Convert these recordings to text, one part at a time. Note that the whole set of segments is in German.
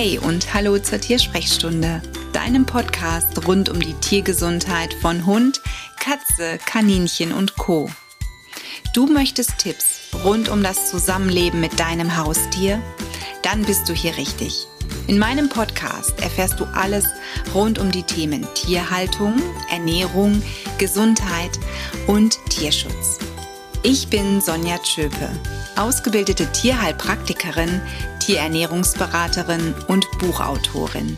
Hey und hallo zur Tiersprechstunde, deinem Podcast rund um die Tiergesundheit von Hund, Katze, Kaninchen und Co. Du möchtest Tipps rund um das Zusammenleben mit deinem Haustier? Dann bist du hier richtig. In meinem Podcast erfährst du alles rund um die Themen Tierhaltung, Ernährung, Gesundheit und Tierschutz. Ich bin Sonja Tschöpe, ausgebildete Tierheilpraktikerin, Tierernährungsberaterin und Buchautorin.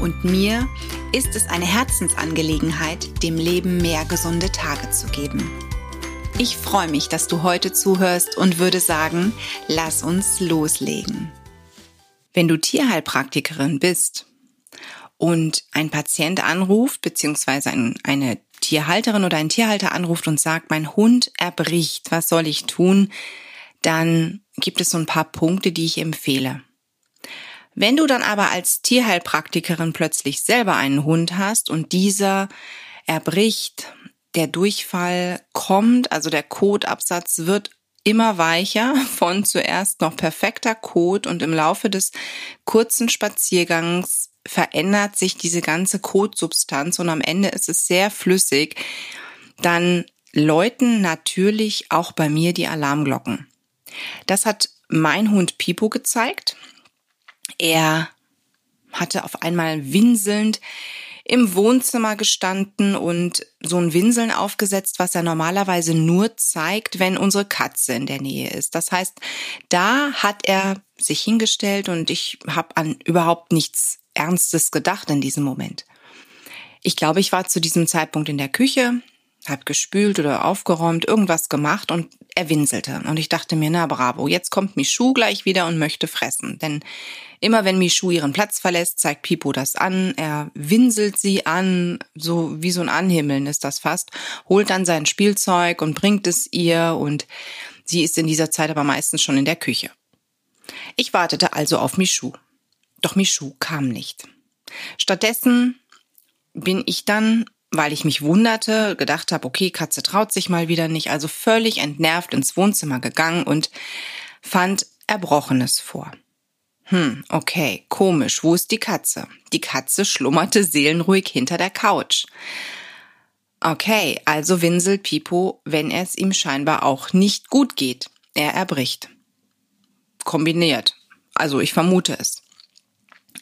Und mir ist es eine Herzensangelegenheit, dem Leben mehr gesunde Tage zu geben. Ich freue mich, dass du heute zuhörst und würde sagen, lass uns loslegen. Wenn du Tierheilpraktikerin bist und ein Patient anruft, beziehungsweise eine Tierhalterin oder ein Tierhalter anruft und sagt, mein Hund erbricht, was soll ich tun? Dann gibt es so ein paar Punkte, die ich empfehle. Wenn du dann aber als Tierheilpraktikerin plötzlich selber einen Hund hast und dieser erbricht, der Durchfall kommt, also der Kotabsatz wird immer weicher von zuerst noch perfekter Kot und im Laufe des kurzen Spaziergangs verändert sich diese ganze Kotsubstanz und am Ende ist es sehr flüssig, dann läuten natürlich auch bei mir die Alarmglocken. Das hat mein Hund Pipo gezeigt. Er hatte auf einmal winselnd im Wohnzimmer gestanden und so ein Winseln aufgesetzt, was er normalerweise nur zeigt, wenn unsere Katze in der Nähe ist. Das heißt, da hat er sich hingestellt und ich habe an überhaupt nichts Ernstes gedacht in diesem Moment. Ich glaube, ich war zu diesem Zeitpunkt in der Küche, habe gespült oder aufgeräumt, irgendwas gemacht und er winselte. Und ich dachte mir, na bravo, jetzt kommt Michu gleich wieder und möchte fressen. Denn immer wenn Michu ihren Platz verlässt, zeigt Pipo das an. Er winselt sie an, so wie so ein Anhimmeln ist das fast, holt dann sein Spielzeug und bringt es ihr und sie ist in dieser Zeit aber meistens schon in der Küche. Ich wartete also auf Michu. Doch Michu kam nicht. Stattdessen bin ich dann, weil ich mich wunderte, gedacht habe, okay, Katze traut sich mal wieder nicht, also völlig entnervt ins Wohnzimmer gegangen und fand Erbrochenes vor. Hm, okay, komisch, wo ist die Katze? Die Katze schlummerte seelenruhig hinter der Couch. Okay, also winselt Pipo, wenn es ihm scheinbar auch nicht gut geht. Er erbricht. Kombiniert. Also ich vermute es.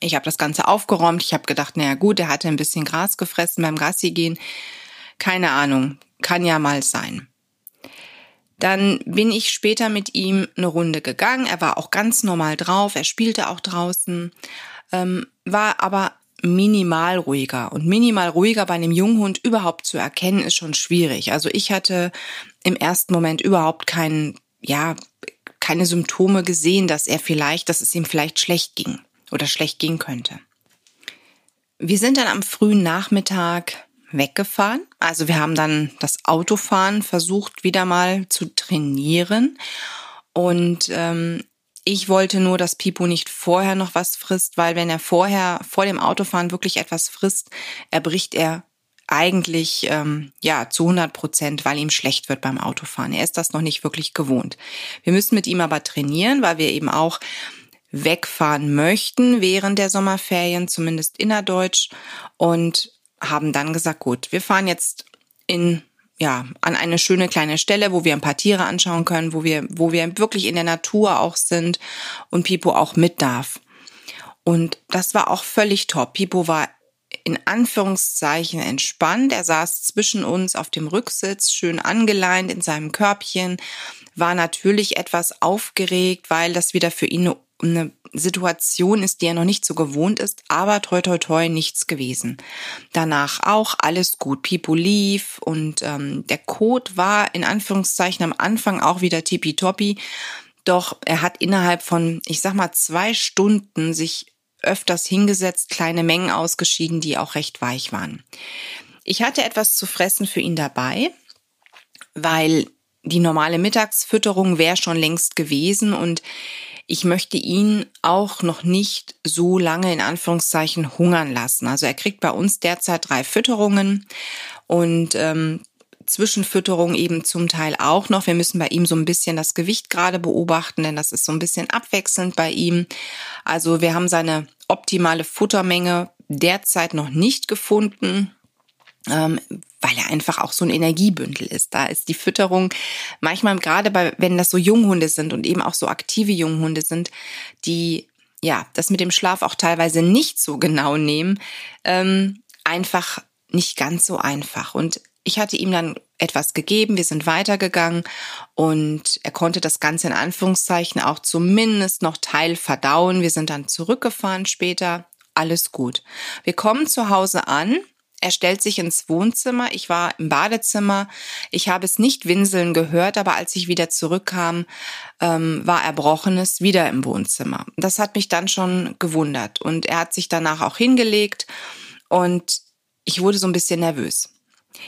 Ich habe das Ganze aufgeräumt. Ich habe gedacht, naja gut, er hatte ein bisschen Gras gefressen beim Gassi gehen. Keine Ahnung, kann ja mal sein. Dann bin ich später mit ihm eine Runde gegangen. Er war auch ganz normal drauf. Er spielte auch draußen, ähm, war aber minimal ruhiger. Und minimal ruhiger bei einem Junghund überhaupt zu erkennen, ist schon schwierig. Also ich hatte im ersten Moment überhaupt keinen, ja, keine Symptome gesehen, dass er vielleicht, dass es ihm vielleicht schlecht ging oder schlecht gehen könnte. Wir sind dann am frühen Nachmittag weggefahren. Also wir haben dann das Autofahren versucht wieder mal zu trainieren. Und ähm, ich wollte nur, dass Pipo nicht vorher noch was frisst, weil wenn er vorher vor dem Autofahren wirklich etwas frisst, erbricht er eigentlich ähm, ja zu 100 Prozent, weil ihm schlecht wird beim Autofahren. Er ist das noch nicht wirklich gewohnt. Wir müssen mit ihm aber trainieren, weil wir eben auch wegfahren möchten während der Sommerferien, zumindest innerdeutsch, und haben dann gesagt, gut, wir fahren jetzt in ja, an eine schöne kleine Stelle, wo wir ein paar Tiere anschauen können, wo wir, wo wir wirklich in der Natur auch sind und Pipo auch mit darf. Und das war auch völlig top. Pipo war in Anführungszeichen entspannt. Er saß zwischen uns auf dem Rücksitz, schön angeleint in seinem Körbchen, war natürlich etwas aufgeregt, weil das wieder für ihn eine eine Situation ist, die er noch nicht so gewohnt ist, aber toi toi toi nichts gewesen. Danach auch alles gut. Pipo lief und ähm, der Code war in Anführungszeichen am Anfang auch wieder tippitoppi. Doch er hat innerhalb von, ich sag mal, zwei Stunden sich öfters hingesetzt, kleine Mengen ausgeschieden, die auch recht weich waren. Ich hatte etwas zu fressen für ihn dabei, weil die normale Mittagsfütterung wäre schon längst gewesen und ich möchte ihn auch noch nicht so lange in Anführungszeichen hungern lassen. Also er kriegt bei uns derzeit drei Fütterungen und ähm, Zwischenfütterung eben zum Teil auch noch. Wir müssen bei ihm so ein bisschen das Gewicht gerade beobachten, denn das ist so ein bisschen abwechselnd bei ihm. Also wir haben seine optimale Futtermenge derzeit noch nicht gefunden. Ähm, weil er einfach auch so ein Energiebündel ist. Da ist die Fütterung manchmal gerade bei, wenn das so Junghunde sind und eben auch so aktive Junghunde sind, die ja das mit dem Schlaf auch teilweise nicht so genau nehmen, ähm, einfach nicht ganz so einfach. Und ich hatte ihm dann etwas gegeben, wir sind weitergegangen und er konnte das Ganze in Anführungszeichen auch zumindest noch Teil verdauen. Wir sind dann zurückgefahren später. Alles gut. Wir kommen zu Hause an. Er stellt sich ins Wohnzimmer. Ich war im Badezimmer. Ich habe es nicht winseln gehört, aber als ich wieder zurückkam, ähm, war Erbrochenes wieder im Wohnzimmer. Das hat mich dann schon gewundert. Und er hat sich danach auch hingelegt und ich wurde so ein bisschen nervös.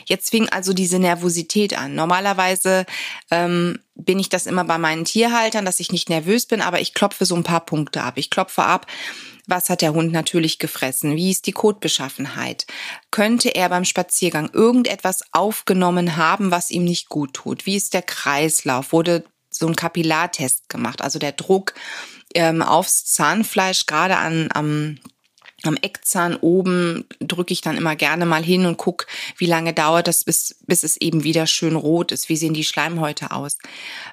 Jetzt fing also diese Nervosität an. Normalerweise ähm, bin ich das immer bei meinen Tierhaltern, dass ich nicht nervös bin, aber ich klopfe so ein paar Punkte ab. Ich klopfe ab, was hat der Hund natürlich gefressen? Wie ist die Kotbeschaffenheit? Könnte er beim Spaziergang irgendetwas aufgenommen haben, was ihm nicht gut tut? Wie ist der Kreislauf? Wurde so ein Kapillartest gemacht, also der Druck ähm, aufs Zahnfleisch, gerade an, am am Eckzahn oben drücke ich dann immer gerne mal hin und guck, wie lange dauert das, bis, bis es eben wieder schön rot ist. Wie sehen die Schleimhäute aus?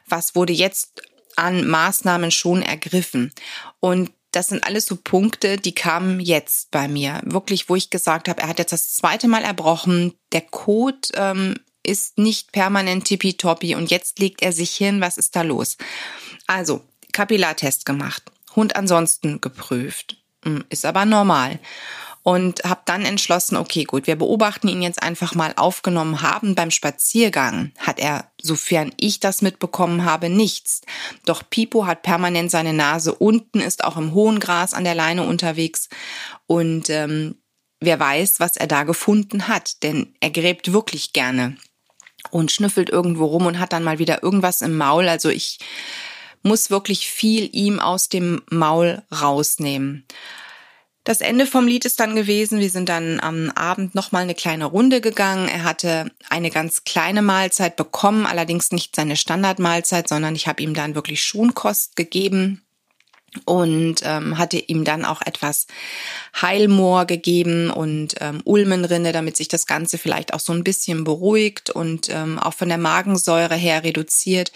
Was wurde jetzt an Maßnahmen schon ergriffen? Und das sind alles so Punkte, die kamen jetzt bei mir. Wirklich, wo ich gesagt habe, er hat jetzt das zweite Mal erbrochen. Der Code ähm, ist nicht permanent tippitoppi und jetzt legt er sich hin. Was ist da los? Also, Kapillartest gemacht. Hund ansonsten geprüft. Hm, ist aber normal. Und habe dann entschlossen, okay, gut, wir beobachten ihn jetzt einfach mal aufgenommen haben. Beim Spaziergang hat er, sofern ich das mitbekommen habe, nichts. Doch Pipo hat permanent seine Nase unten, ist auch im hohen Gras an der Leine unterwegs. Und ähm, wer weiß, was er da gefunden hat, denn er gräbt wirklich gerne und schnüffelt irgendwo rum und hat dann mal wieder irgendwas im Maul. Also ich muss wirklich viel ihm aus dem Maul rausnehmen. Das Ende vom Lied ist dann gewesen, wir sind dann am Abend nochmal eine kleine Runde gegangen. Er hatte eine ganz kleine Mahlzeit bekommen, allerdings nicht seine Standardmahlzeit, sondern ich habe ihm dann wirklich Schonkost gegeben und ähm, hatte ihm dann auch etwas Heilmoor gegeben und ähm, Ulmenrinde, damit sich das Ganze vielleicht auch so ein bisschen beruhigt und ähm, auch von der Magensäure her reduziert.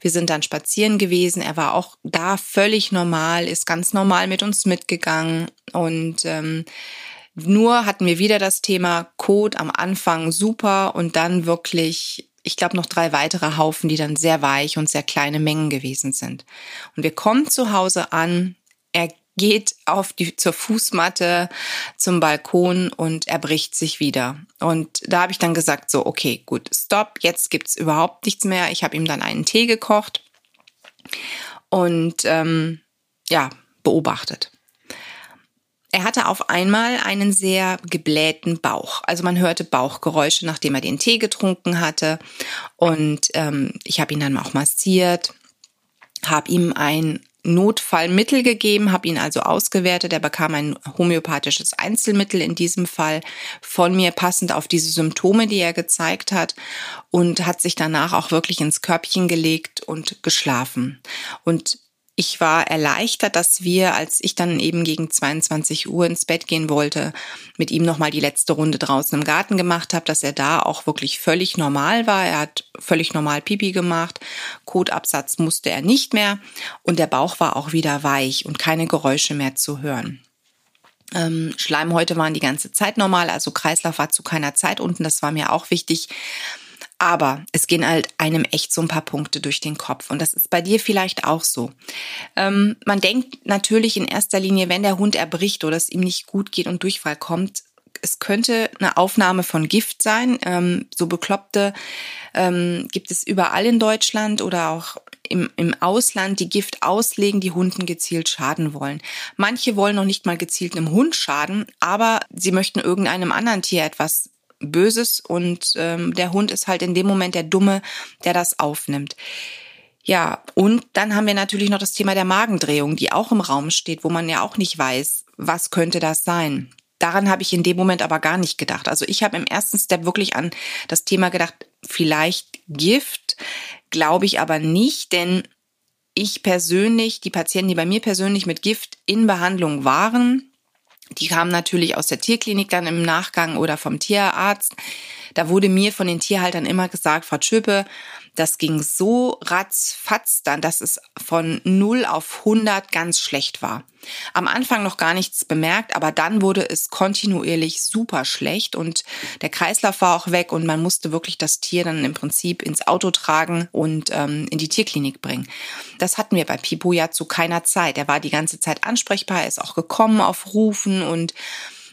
Wir sind dann spazieren gewesen. Er war auch da völlig normal, ist ganz normal mit uns mitgegangen und ähm, nur hatten wir wieder das Thema Code am Anfang super und dann wirklich ich glaube, noch drei weitere Haufen, die dann sehr weich und sehr kleine Mengen gewesen sind. Und wir kommen zu Hause an. Er geht auf die zur Fußmatte zum Balkon und er bricht sich wieder. Und da habe ich dann gesagt so, okay, gut, stopp, jetzt gibt's überhaupt nichts mehr. Ich habe ihm dann einen Tee gekocht und ähm, ja beobachtet. Er hatte auf einmal einen sehr geblähten Bauch. Also man hörte Bauchgeräusche, nachdem er den Tee getrunken hatte. Und ähm, ich habe ihn dann auch massiert, habe ihm ein Notfallmittel gegeben, habe ihn also ausgewertet. Er bekam ein homöopathisches Einzelmittel in diesem Fall von mir passend auf diese Symptome, die er gezeigt hat und hat sich danach auch wirklich ins Körbchen gelegt und geschlafen. Und ich war erleichtert, dass wir, als ich dann eben gegen 22 Uhr ins Bett gehen wollte, mit ihm nochmal die letzte Runde draußen im Garten gemacht habe, dass er da auch wirklich völlig normal war. Er hat völlig normal Pipi gemacht. Kotabsatz musste er nicht mehr. Und der Bauch war auch wieder weich und keine Geräusche mehr zu hören. Ähm, Schleimhäute waren die ganze Zeit normal, also Kreislauf war zu keiner Zeit unten. Das war mir auch wichtig. Aber es gehen halt einem echt so ein paar Punkte durch den Kopf. Und das ist bei dir vielleicht auch so. Ähm, man denkt natürlich in erster Linie, wenn der Hund erbricht oder es ihm nicht gut geht und Durchfall kommt, es könnte eine Aufnahme von Gift sein. Ähm, so bekloppte ähm, gibt es überall in Deutschland oder auch im, im Ausland, die Gift auslegen, die Hunden gezielt schaden wollen. Manche wollen noch nicht mal gezielt einem Hund schaden, aber sie möchten irgendeinem anderen Tier etwas Böses und ähm, der Hund ist halt in dem Moment der Dumme, der das aufnimmt. Ja, und dann haben wir natürlich noch das Thema der Magendrehung, die auch im Raum steht, wo man ja auch nicht weiß, was könnte das sein. Daran habe ich in dem Moment aber gar nicht gedacht. Also ich habe im ersten Step wirklich an das Thema gedacht, vielleicht Gift, glaube ich aber nicht, denn ich persönlich, die Patienten, die bei mir persönlich mit Gift in Behandlung waren, die kamen natürlich aus der Tierklinik dann im Nachgang oder vom Tierarzt. Da wurde mir von den Tierhaltern immer gesagt, Frau Schöpe, das ging so ratzfatz dann, dass es von 0 auf 100 ganz schlecht war. Am Anfang noch gar nichts bemerkt, aber dann wurde es kontinuierlich super schlecht und der Kreislauf war auch weg und man musste wirklich das Tier dann im Prinzip ins Auto tragen und ähm, in die Tierklinik bringen. Das hatten wir bei Pipo ja zu keiner Zeit. Er war die ganze Zeit ansprechbar, er ist auch gekommen auf Rufen und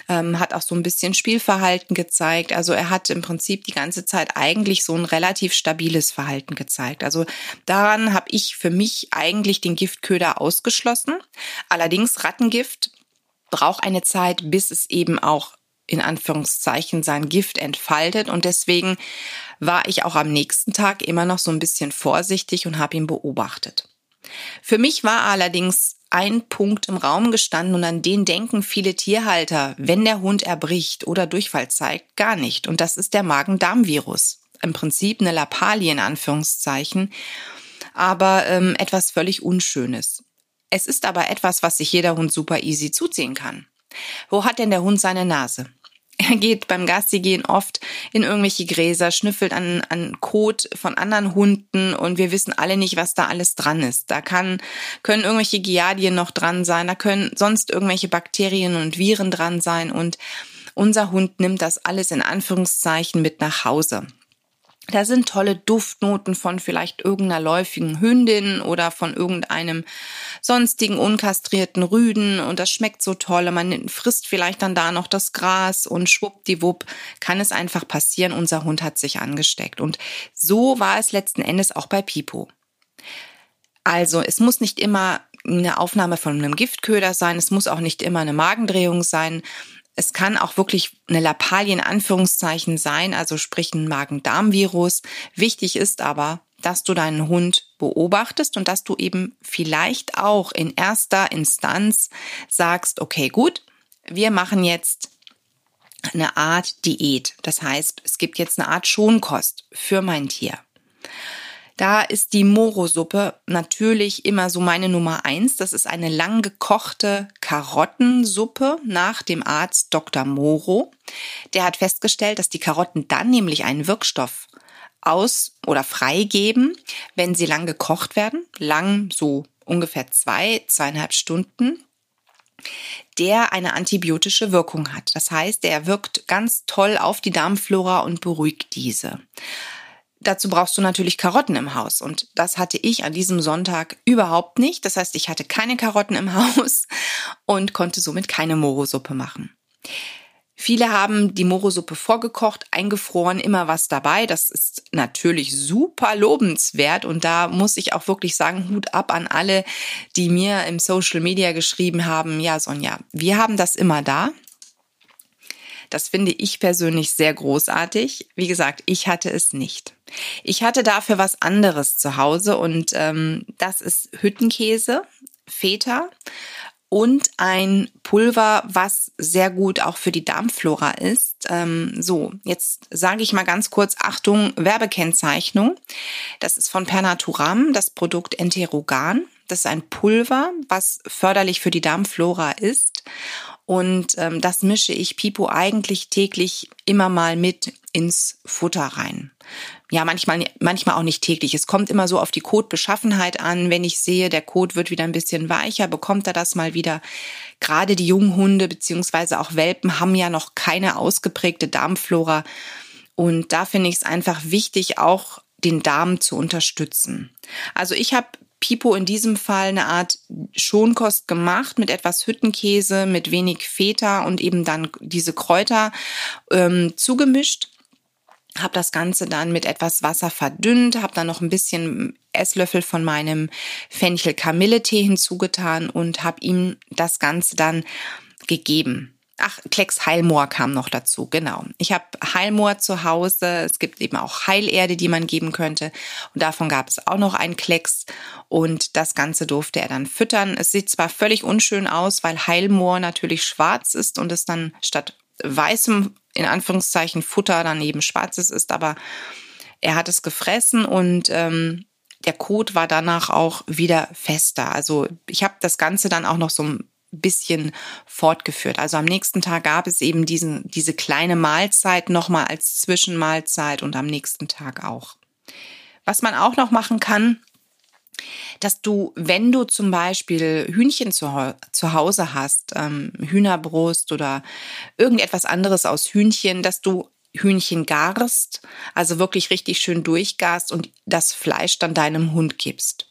ähm, hat auch so ein bisschen Spielverhalten gezeigt. Also er hat im Prinzip die ganze Zeit eigentlich so ein relativ stabiles Verhalten gezeigt. Also daran habe ich für mich eigentlich den Giftköder ausgeschlossen. Allerdings Rattengift braucht eine Zeit, bis es eben auch in Anführungszeichen sein Gift entfaltet und deswegen war ich auch am nächsten Tag immer noch so ein bisschen vorsichtig und habe ihn beobachtet. Für mich war allerdings ein Punkt im Raum gestanden und an den denken viele Tierhalter, wenn der Hund erbricht oder Durchfall zeigt, gar nicht. Und das ist der Magen-Darm-Virus. Im Prinzip eine Lappalie in Anführungszeichen, aber ähm, etwas völlig Unschönes. Es ist aber etwas, was sich jeder Hund super easy zuziehen kann. Wo hat denn der Hund seine Nase? Er geht beim Gassi gehen oft in irgendwelche Gräser, schnüffelt an, an Kot von anderen Hunden und wir wissen alle nicht, was da alles dran ist. Da kann, können irgendwelche Giardien noch dran sein, da können sonst irgendwelche Bakterien und Viren dran sein und unser Hund nimmt das alles in Anführungszeichen mit nach Hause. Da sind tolle Duftnoten von vielleicht irgendeiner läufigen Hündin oder von irgendeinem sonstigen unkastrierten Rüden und das schmeckt so toll. Man frisst vielleicht dann da noch das Gras und schwuppdiwupp kann es einfach passieren, unser Hund hat sich angesteckt. Und so war es letzten Endes auch bei Pipo. Also es muss nicht immer eine Aufnahme von einem Giftköder sein, es muss auch nicht immer eine Magendrehung sein es kann auch wirklich eine Lappalie in Anführungszeichen sein, also sprich ein Magen-Darm-Virus. Wichtig ist aber, dass du deinen Hund beobachtest und dass du eben vielleicht auch in erster Instanz sagst, okay, gut, wir machen jetzt eine Art Diät. Das heißt, es gibt jetzt eine Art Schonkost für mein Tier. Da ist die Moro-Suppe natürlich immer so meine Nummer eins. Das ist eine lang gekochte Karottensuppe nach dem Arzt Dr. Moro. Der hat festgestellt, dass die Karotten dann nämlich einen Wirkstoff aus oder freigeben, wenn sie lang gekocht werden. Lang so ungefähr zwei, zweieinhalb Stunden der eine antibiotische Wirkung hat. Das heißt, er wirkt ganz toll auf die Darmflora und beruhigt diese. Dazu brauchst du natürlich Karotten im Haus. Und das hatte ich an diesem Sonntag überhaupt nicht. Das heißt, ich hatte keine Karotten im Haus und konnte somit keine Morosuppe machen. Viele haben die Morosuppe vorgekocht, eingefroren, immer was dabei. Das ist natürlich super lobenswert und da muss ich auch wirklich sagen, Hut ab an alle, die mir im Social Media geschrieben haben, ja Sonja, wir haben das immer da. Das finde ich persönlich sehr großartig. Wie gesagt, ich hatte es nicht. Ich hatte dafür was anderes zu Hause und ähm, das ist Hüttenkäse, Feta und ein Pulver, was sehr gut auch für die Darmflora ist. Ähm, so, jetzt sage ich mal ganz kurz, Achtung, Werbekennzeichnung. Das ist von Pernaturam, das Produkt Enterogan. Das ist ein Pulver, was förderlich für die Darmflora ist. Und ähm, das mische ich Pipo eigentlich täglich immer mal mit ins Futter rein. Ja, manchmal, manchmal auch nicht täglich. Es kommt immer so auf die Kotbeschaffenheit an. Wenn ich sehe, der Kot wird wieder ein bisschen weicher, bekommt er das mal wieder. Gerade die jungen Hunde beziehungsweise auch Welpen haben ja noch keine ausgeprägte Darmflora. Und da finde ich es einfach wichtig, auch den Darm zu unterstützen. Also ich habe Pipo in diesem Fall eine Art Schonkost gemacht mit etwas Hüttenkäse, mit wenig Feta und eben dann diese Kräuter ähm, zugemischt. Habe das Ganze dann mit etwas Wasser verdünnt, habe dann noch ein bisschen Esslöffel von meinem Fenchel-Kamille-Tee hinzugetan und habe ihm das Ganze dann gegeben. Ach, Klecks Heilmoor kam noch dazu, genau. Ich habe Heilmoor zu Hause. Es gibt eben auch Heilerde, die man geben könnte. Und davon gab es auch noch einen Klecks. Und das Ganze durfte er dann füttern. Es sieht zwar völlig unschön aus, weil Heilmoor natürlich schwarz ist und es dann statt weißem, in Anführungszeichen, Futter dann eben schwarzes ist, aber er hat es gefressen und ähm, der Kot war danach auch wieder fester. Also ich habe das Ganze dann auch noch so ein bisschen fortgeführt. Also am nächsten Tag gab es eben diesen, diese kleine Mahlzeit nochmal als Zwischenmahlzeit und am nächsten Tag auch. Was man auch noch machen kann, dass du, wenn du zum Beispiel Hühnchen zu, zu Hause hast, ähm, Hühnerbrust oder irgendetwas anderes aus Hühnchen, dass du Hühnchen garst, also wirklich richtig schön durchgarst und das Fleisch dann deinem Hund gibst.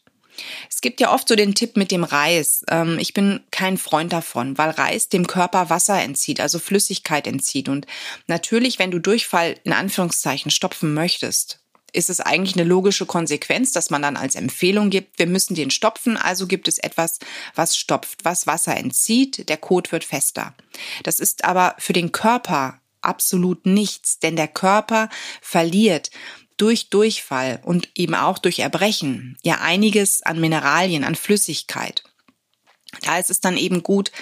Es gibt ja oft so den Tipp mit dem Reis. Ähm, ich bin kein Freund davon, weil Reis dem Körper Wasser entzieht, also Flüssigkeit entzieht. Und natürlich, wenn du Durchfall in Anführungszeichen stopfen möchtest, ist es eigentlich eine logische Konsequenz, dass man dann als Empfehlung gibt, wir müssen den stopfen, also gibt es etwas, was stopft, was Wasser entzieht, der Kot wird fester. Das ist aber für den Körper absolut nichts, denn der Körper verliert durch Durchfall und eben auch durch Erbrechen ja einiges an Mineralien, an Flüssigkeit. Da ist es dann eben gut,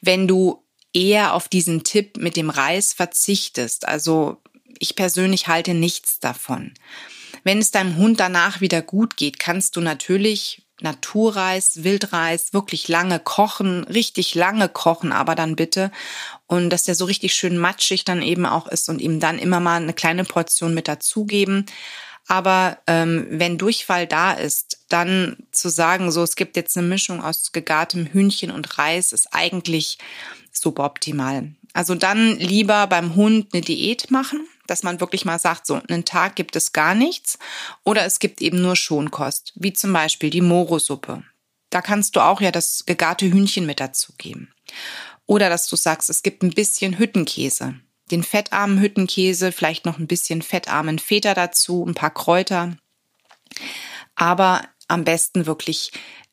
wenn du eher auf diesen Tipp mit dem Reis verzichtest. Also ich persönlich halte nichts davon. Wenn es deinem Hund danach wieder gut geht, kannst du natürlich Naturreis, Wildreis wirklich lange kochen, richtig lange kochen, aber dann bitte. Und dass der so richtig schön matschig dann eben auch ist und ihm dann immer mal eine kleine Portion mit dazugeben. Aber ähm, wenn Durchfall da ist, dann zu sagen, so es gibt jetzt eine Mischung aus gegartem Hühnchen und Reis, ist eigentlich suboptimal. Also dann lieber beim Hund eine Diät machen, dass man wirklich mal sagt, so einen Tag gibt es gar nichts oder es gibt eben nur Schonkost, wie zum Beispiel die Morosuppe. Da kannst du auch ja das gegarte Hühnchen mit dazugeben. Oder dass du sagst, es gibt ein bisschen Hüttenkäse. Den fettarmen Hüttenkäse, vielleicht noch ein bisschen fettarmen Feta dazu, ein paar Kräuter. Aber am besten wirklich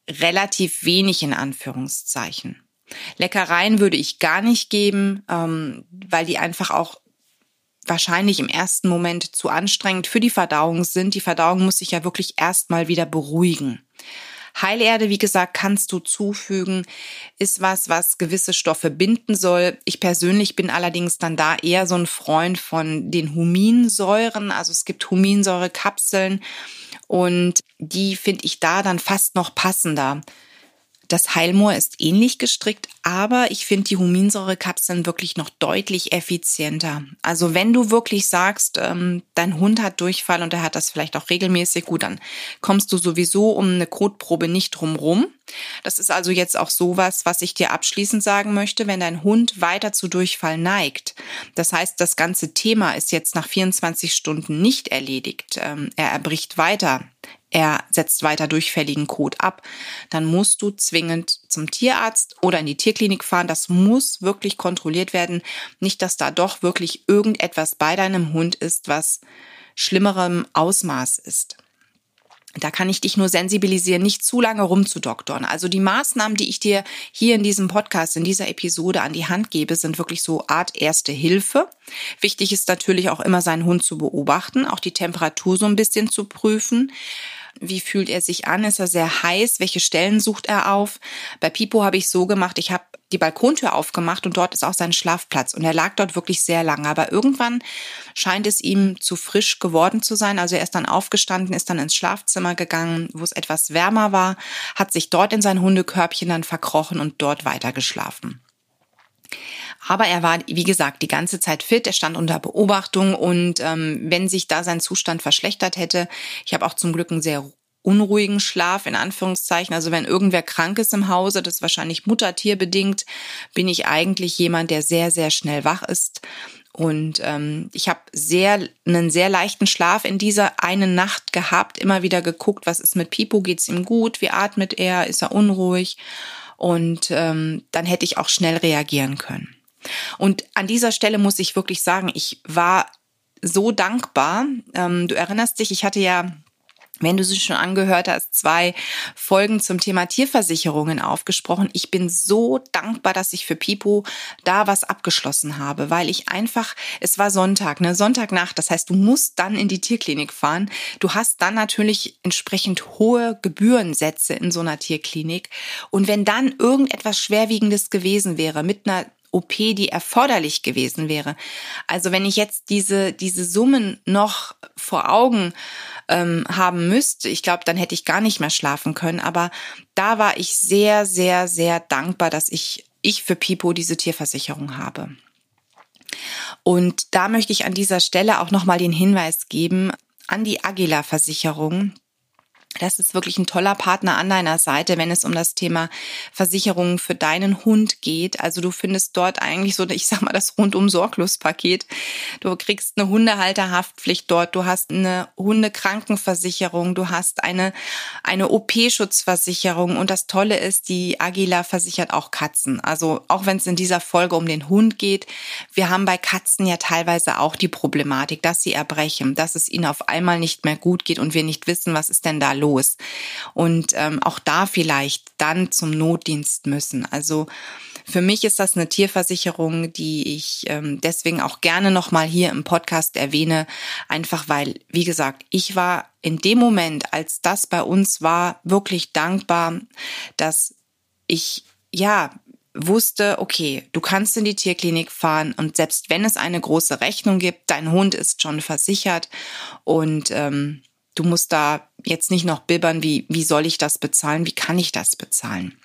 relativ wenig in Anführungszeichen. Leckereien würde ich gar nicht geben, ähm, weil die einfach auch wahrscheinlich im ersten Moment zu anstrengend für die Verdauung sind. Die Verdauung muss sich ja wirklich erstmal wieder beruhigen. Heilerde, wie gesagt, kannst du zufügen, ist was, was gewisse Stoffe binden soll. Ich persönlich bin allerdings dann da eher so ein Freund von den Huminsäuren. Also es gibt Huminsäurekapseln und die finde ich da dann fast noch passender. Das Heilmoor ist ähnlich gestrickt, aber ich finde die Huminsäurekapseln wirklich noch deutlich effizienter. Also wenn du wirklich sagst, ähm, dein Hund hat Durchfall und er hat das vielleicht auch regelmäßig, gut, dann kommst du sowieso um eine Kotprobe nicht drumrum. Das ist also jetzt auch sowas, was ich dir abschließend sagen möchte, wenn dein Hund weiter zu Durchfall neigt. Das heißt, das ganze Thema ist jetzt nach 24 Stunden nicht erledigt. Ähm, er erbricht weiter er setzt weiter durchfälligen Kot ab, dann musst du zwingend zum Tierarzt oder in die Tierklinik fahren. Das muss wirklich kontrolliert werden. Nicht, dass da doch wirklich irgendetwas bei deinem Hund ist, was schlimmerem Ausmaß ist. Da kann ich dich nur sensibilisieren, nicht zu lange rumzudoktern. Also die Maßnahmen, die ich dir hier in diesem Podcast, in dieser Episode an die Hand gebe, sind wirklich so Art erste Hilfe. Wichtig ist natürlich auch immer seinen Hund zu beobachten, auch die Temperatur so ein bisschen zu prüfen. Wie fühlt er sich an? Ist er sehr heiß? Welche Stellen sucht er auf? Bei Pipo habe ich so gemacht, ich habe die Balkontür aufgemacht und dort ist auch sein Schlafplatz. Und er lag dort wirklich sehr lange. Aber irgendwann scheint es ihm zu frisch geworden zu sein. Also er ist dann aufgestanden, ist dann ins Schlafzimmer gegangen, wo es etwas wärmer war, hat sich dort in sein Hundekörbchen dann verkrochen und dort weiter geschlafen. Aber er war, wie gesagt, die ganze Zeit fit, er stand unter Beobachtung und ähm, wenn sich da sein Zustand verschlechtert hätte, ich habe auch zum Glück einen sehr unruhigen Schlaf in Anführungszeichen. Also wenn irgendwer krank ist im Hause, das ist wahrscheinlich muttertierbedingt, bin ich eigentlich jemand, der sehr, sehr schnell wach ist. Und ähm, ich habe sehr einen sehr leichten Schlaf in dieser einen Nacht gehabt, immer wieder geguckt, was ist mit Pipo, geht's ihm gut, wie atmet er, ist er unruhig? Und ähm, dann hätte ich auch schnell reagieren können. Und an dieser Stelle muss ich wirklich sagen, ich war so dankbar. Ähm, du erinnerst dich, ich hatte ja wenn du sie schon angehört hast, zwei Folgen zum Thema Tierversicherungen aufgesprochen. Ich bin so dankbar, dass ich für Pipo da was abgeschlossen habe, weil ich einfach, es war Sonntag, ne, Sonntagnacht. Das heißt, du musst dann in die Tierklinik fahren. Du hast dann natürlich entsprechend hohe Gebührensätze in so einer Tierklinik. Und wenn dann irgendetwas Schwerwiegendes gewesen wäre mit einer OP, die erforderlich gewesen wäre. Also wenn ich jetzt diese, diese Summen noch vor Augen ähm, haben müsste, ich glaube, dann hätte ich gar nicht mehr schlafen können. Aber da war ich sehr, sehr, sehr dankbar, dass ich, ich für Pipo diese Tierversicherung habe. Und da möchte ich an dieser Stelle auch nochmal den Hinweis geben an die Agila Versicherung. Das ist wirklich ein toller Partner an deiner Seite, wenn es um das Thema Versicherungen für deinen Hund geht. Also du findest dort eigentlich so, ich sag mal, das rundum sorglos Paket. Du kriegst eine Hundehalterhaftpflicht dort, du hast eine Hundekrankenversicherung, du hast eine, eine OP-Schutzversicherung und das Tolle ist, die Agila versichert auch Katzen. Also auch wenn es in dieser Folge um den Hund geht, wir haben bei Katzen ja teilweise auch die Problematik, dass sie erbrechen, dass es ihnen auf einmal nicht mehr gut geht und wir nicht wissen, was ist denn da los. Und ähm, auch da vielleicht dann zum Notdienst müssen. Also für mich ist das eine Tierversicherung, die ich ähm, deswegen auch gerne nochmal hier im Podcast erwähne, einfach weil, wie gesagt, ich war in dem Moment, als das bei uns war, wirklich dankbar, dass ich ja wusste, okay, du kannst in die Tierklinik fahren und selbst wenn es eine große Rechnung gibt, dein Hund ist schon versichert und ähm, Du musst da jetzt nicht noch bibbern, wie, wie soll ich das bezahlen, wie kann ich das bezahlen.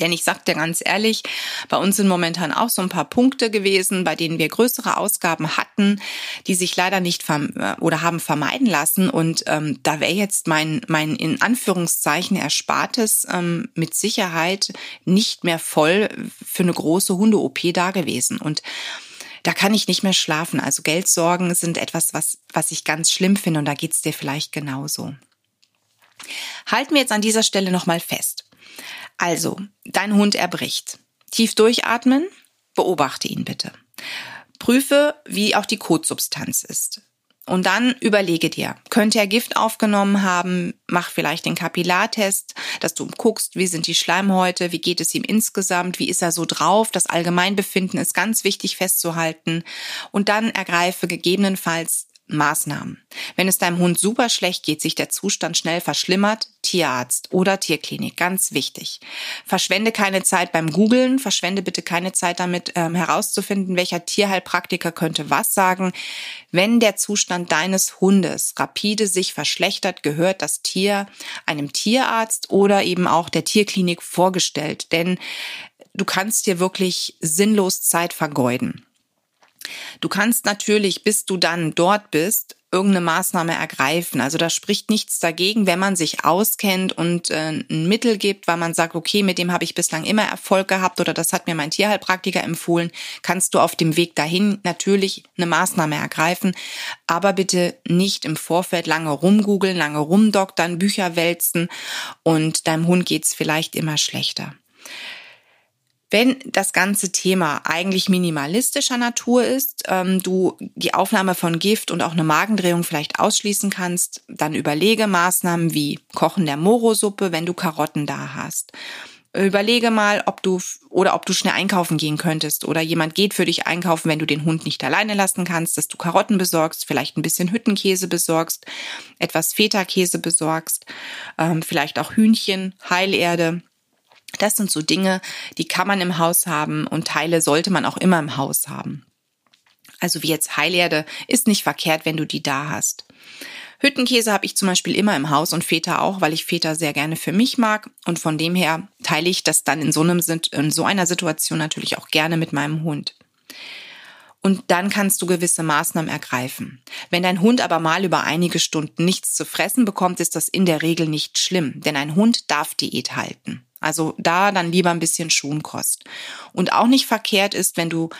Denn ich sag dir ganz ehrlich, bei uns sind momentan auch so ein paar Punkte gewesen, bei denen wir größere Ausgaben hatten, die sich leider nicht äh, oder haben vermeiden lassen. Und ähm, da wäre jetzt mein, mein in Anführungszeichen Erspartes ähm, mit Sicherheit nicht mehr voll für eine große Hunde-OP da gewesen. Und da kann ich nicht mehr schlafen. Also Geldsorgen sind etwas, was, was ich ganz schlimm finde und da geht's dir vielleicht genauso. Halten wir jetzt an dieser Stelle nochmal fest. Also, dein Hund erbricht. Tief durchatmen, beobachte ihn bitte. Prüfe, wie auch die Kotsubstanz ist. Und dann überlege dir, könnte er Gift aufgenommen haben? Mach vielleicht den Kapillartest, dass du guckst, wie sind die Schleimhäute, wie geht es ihm insgesamt, wie ist er so drauf? Das Allgemeinbefinden ist ganz wichtig festzuhalten. Und dann ergreife gegebenenfalls Maßnahmen. Wenn es deinem Hund super schlecht geht, sich der Zustand schnell verschlimmert, Tierarzt oder Tierklinik, ganz wichtig. Verschwende keine Zeit beim Googlen, verschwende bitte keine Zeit damit ähm, herauszufinden, welcher Tierheilpraktiker könnte was sagen. Wenn der Zustand deines Hundes rapide sich verschlechtert, gehört das Tier einem Tierarzt oder eben auch der Tierklinik vorgestellt, denn du kannst dir wirklich sinnlos Zeit vergeuden. Du kannst natürlich, bis du dann dort bist, irgendeine Maßnahme ergreifen. Also da spricht nichts dagegen, wenn man sich auskennt und äh, ein Mittel gibt, weil man sagt, okay, mit dem habe ich bislang immer Erfolg gehabt oder das hat mir mein Tierheilpraktiker empfohlen, kannst du auf dem Weg dahin natürlich eine Maßnahme ergreifen, aber bitte nicht im Vorfeld lange rumgoogeln, lange rumdoktern, Bücher wälzen und deinem Hund geht's vielleicht immer schlechter. Wenn das ganze Thema eigentlich minimalistischer Natur ist, ähm, du die Aufnahme von Gift und auch eine Magendrehung vielleicht ausschließen kannst, dann überlege Maßnahmen wie Kochen der Morosuppe, wenn du Karotten da hast. Überlege mal, ob du oder ob du schnell einkaufen gehen könntest oder jemand geht für dich einkaufen, wenn du den Hund nicht alleine lassen kannst, dass du Karotten besorgst, vielleicht ein bisschen Hüttenkäse besorgst, etwas Feta-Käse besorgst, ähm, vielleicht auch Hühnchen, Heilerde das sind so Dinge, die kann man im Haus haben und Teile sollte man auch immer im Haus haben. Also wie jetzt Heilerde ist nicht verkehrt, wenn du die da hast. Hüttenkäse habe ich zum Beispiel immer im Haus und Feta auch, weil ich Feta sehr gerne für mich mag und von dem her teile ich das dann in so, einem, in so einer Situation natürlich auch gerne mit meinem Hund. Und dann kannst du gewisse Maßnahmen ergreifen. Wenn dein Hund aber mal über einige Stunden nichts zu fressen bekommt, ist das in der Regel nicht schlimm, denn ein Hund darf Diät halten. Also da dann lieber ein bisschen Schonkost. Und auch nicht verkehrt ist, wenn du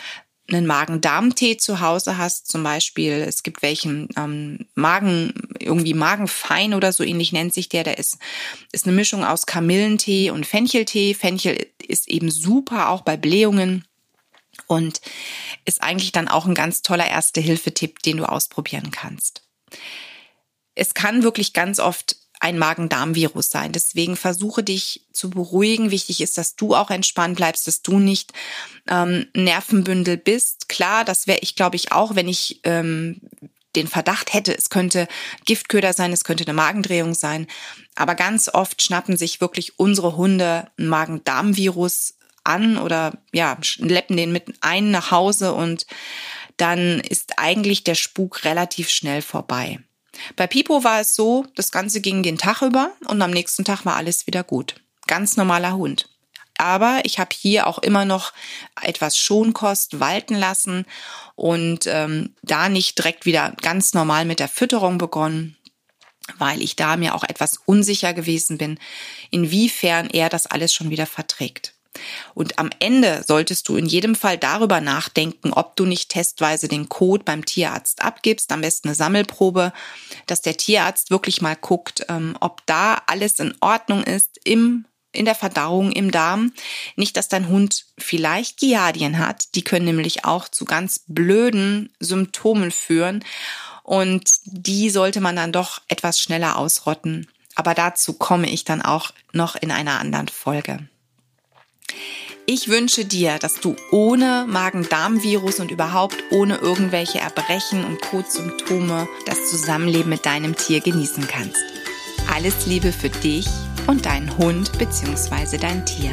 einen Magen-Darm-Tee zu Hause hast, zum Beispiel, es gibt welchen ähm, Magen, irgendwie Magenfein oder so ähnlich nennt sich der, der ist, ist eine Mischung aus Kamillentee und Fencheltee. Fenchel ist eben super auch bei Blähungen und ist eigentlich dann auch ein ganz toller Erste-Hilfe-Tipp, den du ausprobieren kannst. Es kann wirklich ganz oft ein Magen-Darm-Virus sein. Deswegen versuche dich zu beruhigen. Wichtig ist, dass du auch entspannt bleibst, dass du nicht ähm, Nervenbündel bist. Klar, das wäre ich, glaube ich, auch, wenn ich ähm, den Verdacht hätte, es könnte Giftköder sein, es könnte eine Magendrehung sein. Aber ganz oft schnappen sich wirklich unsere Hunde ein Magen-Darm-Virus an oder ja, schleppen den mit ein nach Hause und dann ist eigentlich der Spuk relativ schnell vorbei. Bei Pipo war es so, das Ganze ging den Tag über und am nächsten Tag war alles wieder gut. Ganz normaler Hund. Aber ich habe hier auch immer noch etwas Schonkost walten lassen und ähm, da nicht direkt wieder ganz normal mit der Fütterung begonnen, weil ich da mir auch etwas unsicher gewesen bin, inwiefern er das alles schon wieder verträgt. Und am Ende solltest du in jedem Fall darüber nachdenken, ob du nicht testweise den Code beim Tierarzt abgibst, am besten eine Sammelprobe, dass der Tierarzt wirklich mal guckt, ähm, ob da alles in Ordnung ist im in der Verdauung im Darm. Nicht, dass dein Hund vielleicht Giardien hat. Die können nämlich auch zu ganz blöden Symptomen führen. Und die sollte man dann doch etwas schneller ausrotten. Aber dazu komme ich dann auch noch in einer anderen Folge. Ich wünsche dir, dass du ohne Magen-Darm-Virus und überhaupt ohne irgendwelche Erbrechen und Kotsymptome das Zusammenleben mit deinem Tier genießen kannst. Alles Liebe für dich und deinen Hund bzw. dein Tier.